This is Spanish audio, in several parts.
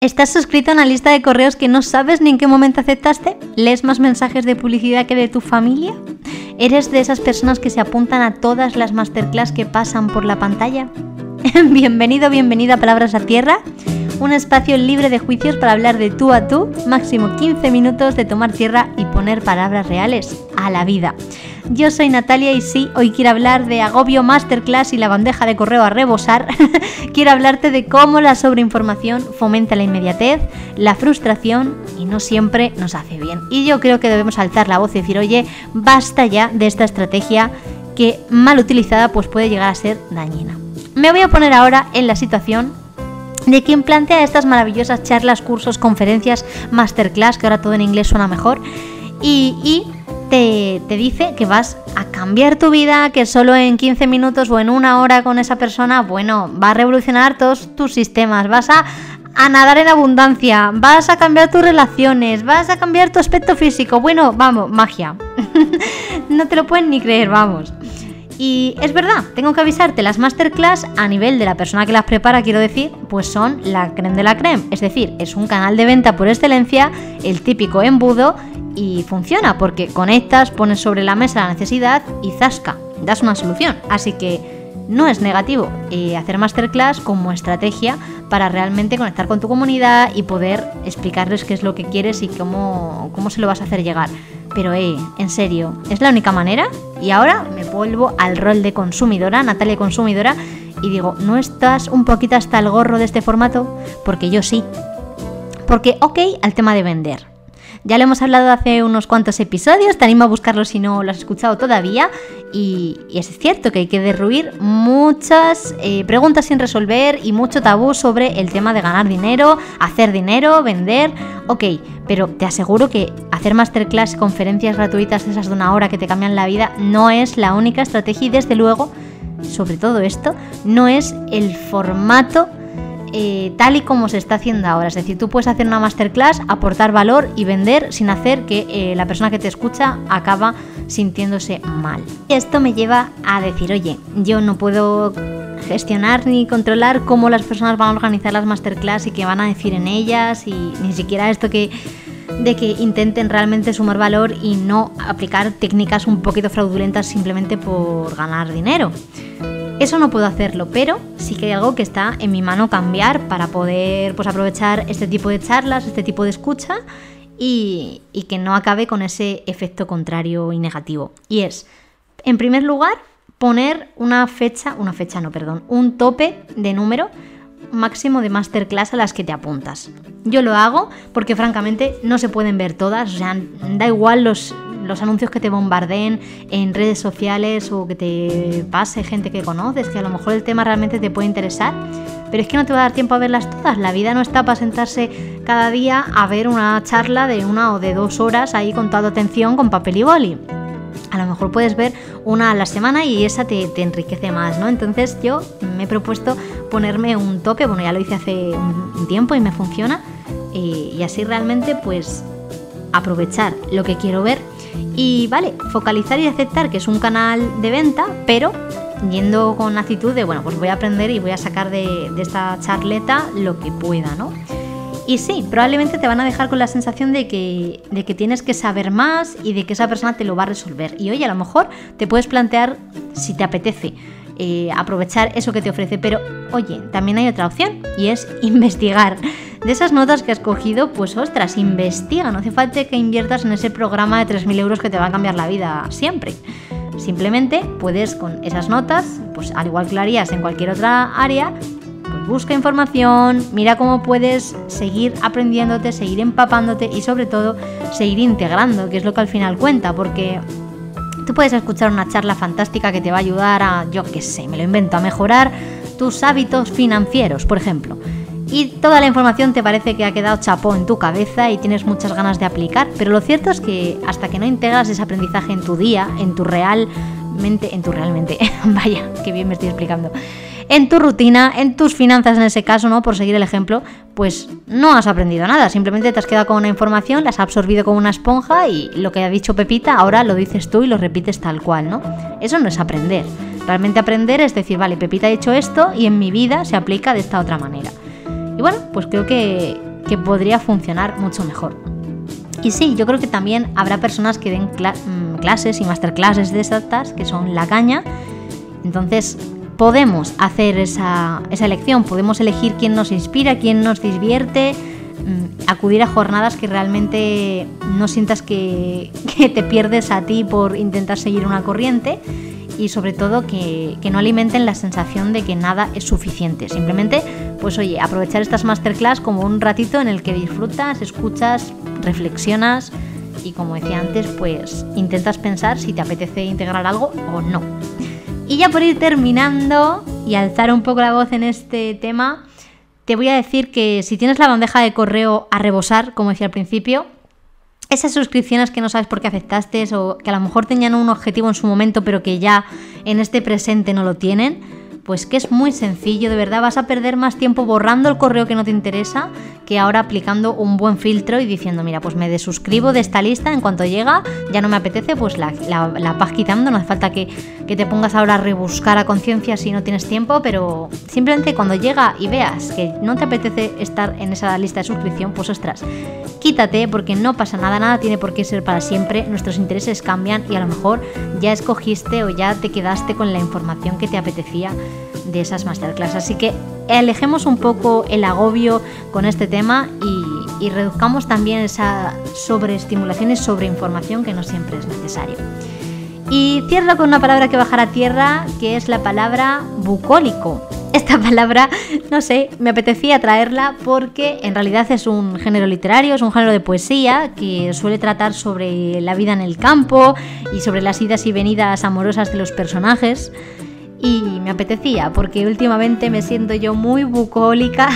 ¿Estás suscrito a una lista de correos que no sabes ni en qué momento aceptaste? ¿Lees más mensajes de publicidad que de tu familia? ¿Eres de esas personas que se apuntan a todas las masterclass que pasan por la pantalla? Bienvenido, bienvenida a Palabras a Tierra, un espacio libre de juicios para hablar de tú a tú, máximo 15 minutos de tomar tierra y poner palabras reales a la vida. Yo soy Natalia y sí, hoy quiero hablar de agobio masterclass y la bandeja de correo a rebosar. quiero hablarte de cómo la sobreinformación fomenta la inmediatez, la frustración y no siempre nos hace bien. Y yo creo que debemos alzar la voz y decir, oye, basta ya de esta estrategia que mal utilizada pues puede llegar a ser dañina. Me voy a poner ahora en la situación de quien plantea estas maravillosas charlas, cursos, conferencias, masterclass, que ahora todo en inglés suena mejor, y, y te, dice que vas a cambiar tu vida, que solo en 15 minutos o en una hora con esa persona, bueno, va a revolucionar todos tus sistemas, vas a, a nadar en abundancia, vas a cambiar tus relaciones, vas a cambiar tu aspecto físico, bueno, vamos, magia. no te lo pueden ni creer, vamos. Y es verdad, tengo que avisarte, las masterclass a nivel de la persona que las prepara, quiero decir, pues son la creme de la creme. Es decir, es un canal de venta por excelencia, el típico embudo, y funciona porque conectas, pones sobre la mesa la necesidad y zasca, das una solución. Así que no es negativo eh, hacer masterclass como estrategia para realmente conectar con tu comunidad y poder explicarles qué es lo que quieres y cómo, cómo se lo vas a hacer llegar. Pero, eh, en serio, ¿es la única manera? Y ahora me vuelvo al rol de consumidora, Natalia consumidora, y digo, ¿no estás un poquito hasta el gorro de este formato? Porque yo sí. Porque, ok, al tema de vender. Ya lo hemos hablado hace unos cuantos episodios, te animo a buscarlo si no lo has escuchado todavía. Y, es cierto que hay que derruir muchas eh, preguntas sin resolver y mucho tabú sobre el tema de ganar dinero, hacer dinero, vender. Ok, pero te aseguro que hacer masterclass, conferencias gratuitas, esas de una hora que te cambian la vida, no es la única estrategia y desde luego, sobre todo esto, no es el formato eh, tal y como se está haciendo ahora. Es decir, tú puedes hacer una masterclass, aportar valor y vender sin hacer que eh, la persona que te escucha acaba sintiéndose mal. Esto me lleva a decir, oye, yo no puedo gestionar ni controlar cómo las personas van a organizar las masterclass y qué van a decir en ellas y ni siquiera esto que de que intenten realmente sumar valor y no aplicar técnicas un poquito fraudulentas simplemente por ganar dinero. Eso no puedo hacerlo, pero sí que hay algo que está en mi mano cambiar para poder pues, aprovechar este tipo de charlas, este tipo de escucha y, y que no acabe con ese efecto contrario y negativo. Y es, en primer lugar, poner una fecha, una fecha no, perdón, un tope de número máximo de masterclass a las que te apuntas. Yo lo hago porque francamente no se pueden ver todas, o sea, da igual los, los anuncios que te bombardeen en redes sociales o que te pase gente que conoces, que a lo mejor el tema realmente te puede interesar, pero es que no te va a dar tiempo a verlas todas. La vida no está para sentarse cada día a ver una charla de una o de dos horas ahí con toda atención con papel y boli. A lo mejor puedes ver una a la semana y esa te, te, enriquece más, ¿no? Entonces yo me he propuesto ponerme un tope, bueno, ya lo hice hace un tiempo y me funciona, eh, y así realmente pues aprovechar lo que quiero ver y vale, focalizar y aceptar que es un canal de venta, pero yendo con actitud de, bueno, pues voy a aprender y voy a sacar de, esta charleta lo que pueda, ¿no? Y sí, probablemente te van a dejar con la sensación de que, de que tienes que saber más y de que esa persona te lo va a resolver. Y oye, a lo mejor te puedes plantear si te apetece. Eh, aprovechar eso que te ofrece. Pero oye, también hay otra opción y es investigar. De esas notas que has cogido, pues ostras, investiga, no hace falta que inviertas en ese programa de 3.000 euros que te va a cambiar la vida siempre. Simplemente puedes con esas notas, pues al igual que lo harías en cualquier otra área, pues busca información, mira cómo puedes seguir aprendiéndote, seguir empapándote y sobre todo seguir integrando, que es lo que al final cuenta, porque tú puedes escuchar una charla fantástica que te va a ayudar a, yo qué sé, me lo invento, a mejorar tus hábitos financieros, por ejemplo y toda la información te parece que ha quedado chapó en tu cabeza y tienes muchas ganas de aplicar, pero lo cierto es que hasta que no integras ese aprendizaje en tu día, en tu realmente, en tu realmente, vaya, qué bien me estoy explicando, en tu rutina, en tus finanzas en ese caso, ¿no? Por seguir el ejemplo, pues no has aprendido nada, simplemente te has quedado con una información, la has absorbido como una esponja y lo que ha dicho Pepita ahora lo dices tú y lo repites tal cual, ¿no? Eso no es aprender. Realmente aprender es decir, vale, Pepita ha dicho esto y en mi vida se aplica de esta otra manera. Y bueno, pues creo que, podría funcionar mucho mejor. Y sí, yo creo que también habrá personas que den mm, clases y masterclasses de estas que son la caña. Entonces podemos hacer esa, esa elección, podemos elegir quién nos inspira, quién nos divierte, mm, acudir a jornadas que realmente no sientas que, que, te pierdes a ti por intentar seguir una corriente y sobre todo que, que, no alimenten la sensación de que nada es suficiente. Simplemente, pues oye, aprovechar estas masterclass como un ratito en el que disfrutas, escuchas, reflexionas y como decía antes, pues intentas pensar si te apetece integrar algo o no. Y ya por ir terminando y alzar un poco la voz en este tema, te voy a decir que si tienes la bandeja de correo a rebosar, como decía al principio, esas suscripciones que no sabes por qué aceptaste o que a lo mejor tenían un objetivo en su momento pero que ya en este presente no lo tienen, pues que es muy sencillo, de verdad. Vas a perder más tiempo borrando el correo que no te interesa que ahora aplicando un buen filtro y diciendo, mira, pues me desuscribo de esta lista, en cuanto llega, ya no me apetece, pues la, vas quitando, no hace falta que, que te pongas ahora a rebuscar a conciencia si no tienes tiempo, pero simplemente cuando llega y veas que no te apetece estar en esa lista de suscripción, pues ostras, quítate porque no pasa nada, nada tiene por qué ser para siempre, nuestros intereses cambian y a lo mejor ya escogiste o ya te quedaste con la información que te apetecía de esas masterclass. Así que alejemos un poco el agobio con este tema y, reduzcamos también esa sobreestimulación y sobreinformación que no siempre es necesario. Y cierro con una palabra que bajará a tierra, que es la palabra bucólico. Esta palabra, no sé, me apetecía traerla porque en realidad es un género literario, es un género de poesía que suele tratar sobre la vida en el campo y sobre las idas y venidas amorosas de los personajes y me apetecía porque últimamente me siento yo muy bucólica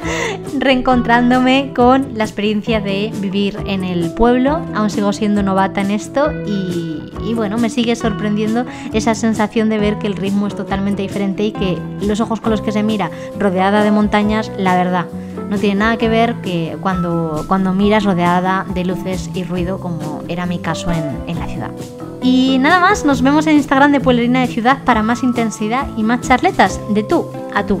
reencontrándome con la experiencia de vivir en el pueblo. Aún sigo siendo novata en esto y, y, bueno, me sigue sorprendiendo esa sensación de ver que el ritmo es totalmente diferente y que los ojos con los que se mira rodeada de montañas, la verdad, no tiene nada que ver que cuando, cuando miras rodeada de luces y ruido como era mi caso en, en la ciudad. Y nada más, nos vemos en Instagram de Pueblerina de Ciudad para más intensidad y más charletas de tú a tú.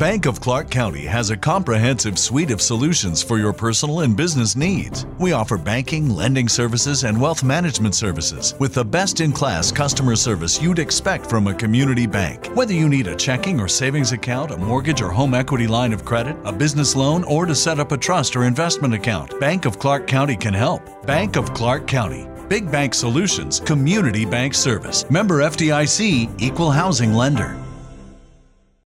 Bank of Clark County has a comprehensive suite of solutions for your personal and business needs. We offer banking, lending services, and wealth management services with the best in class customer service you'd expect from a community bank. Whether you need a checking or savings account, a mortgage or home equity line of credit, a business loan, or to set up a trust or investment account, Bank of Clark County can help. Bank of Clark County. Big Bank Solutions, Community Bank Service. Member FDIC, Equal Housing Lender.